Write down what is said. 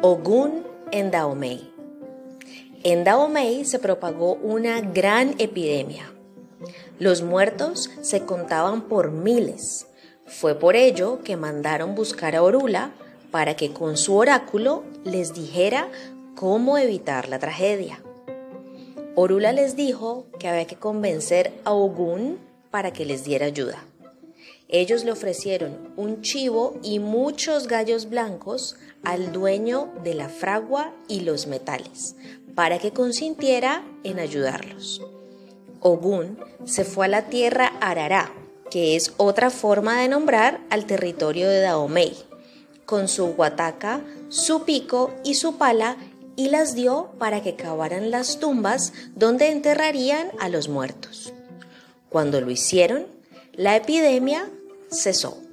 Ogún en Dahomey. En Dahomey se propagó una gran epidemia. Los muertos se contaban por miles. Fue por ello que mandaron buscar a Orula para que con su oráculo les dijera cómo evitar la tragedia. Orula les dijo que había que convencer a Ogún para que les diera ayuda. Ellos le ofrecieron un chivo y muchos gallos blancos al dueño de la fragua y los metales, para que consintiera en ayudarlos. Ogún se fue a la tierra Arará, que es otra forma de nombrar al territorio de Dahomey, con su guataca, su pico y su pala y las dio para que cavaran las tumbas donde enterrarían a los muertos. Cuando lo hicieron, la epidemia cesó.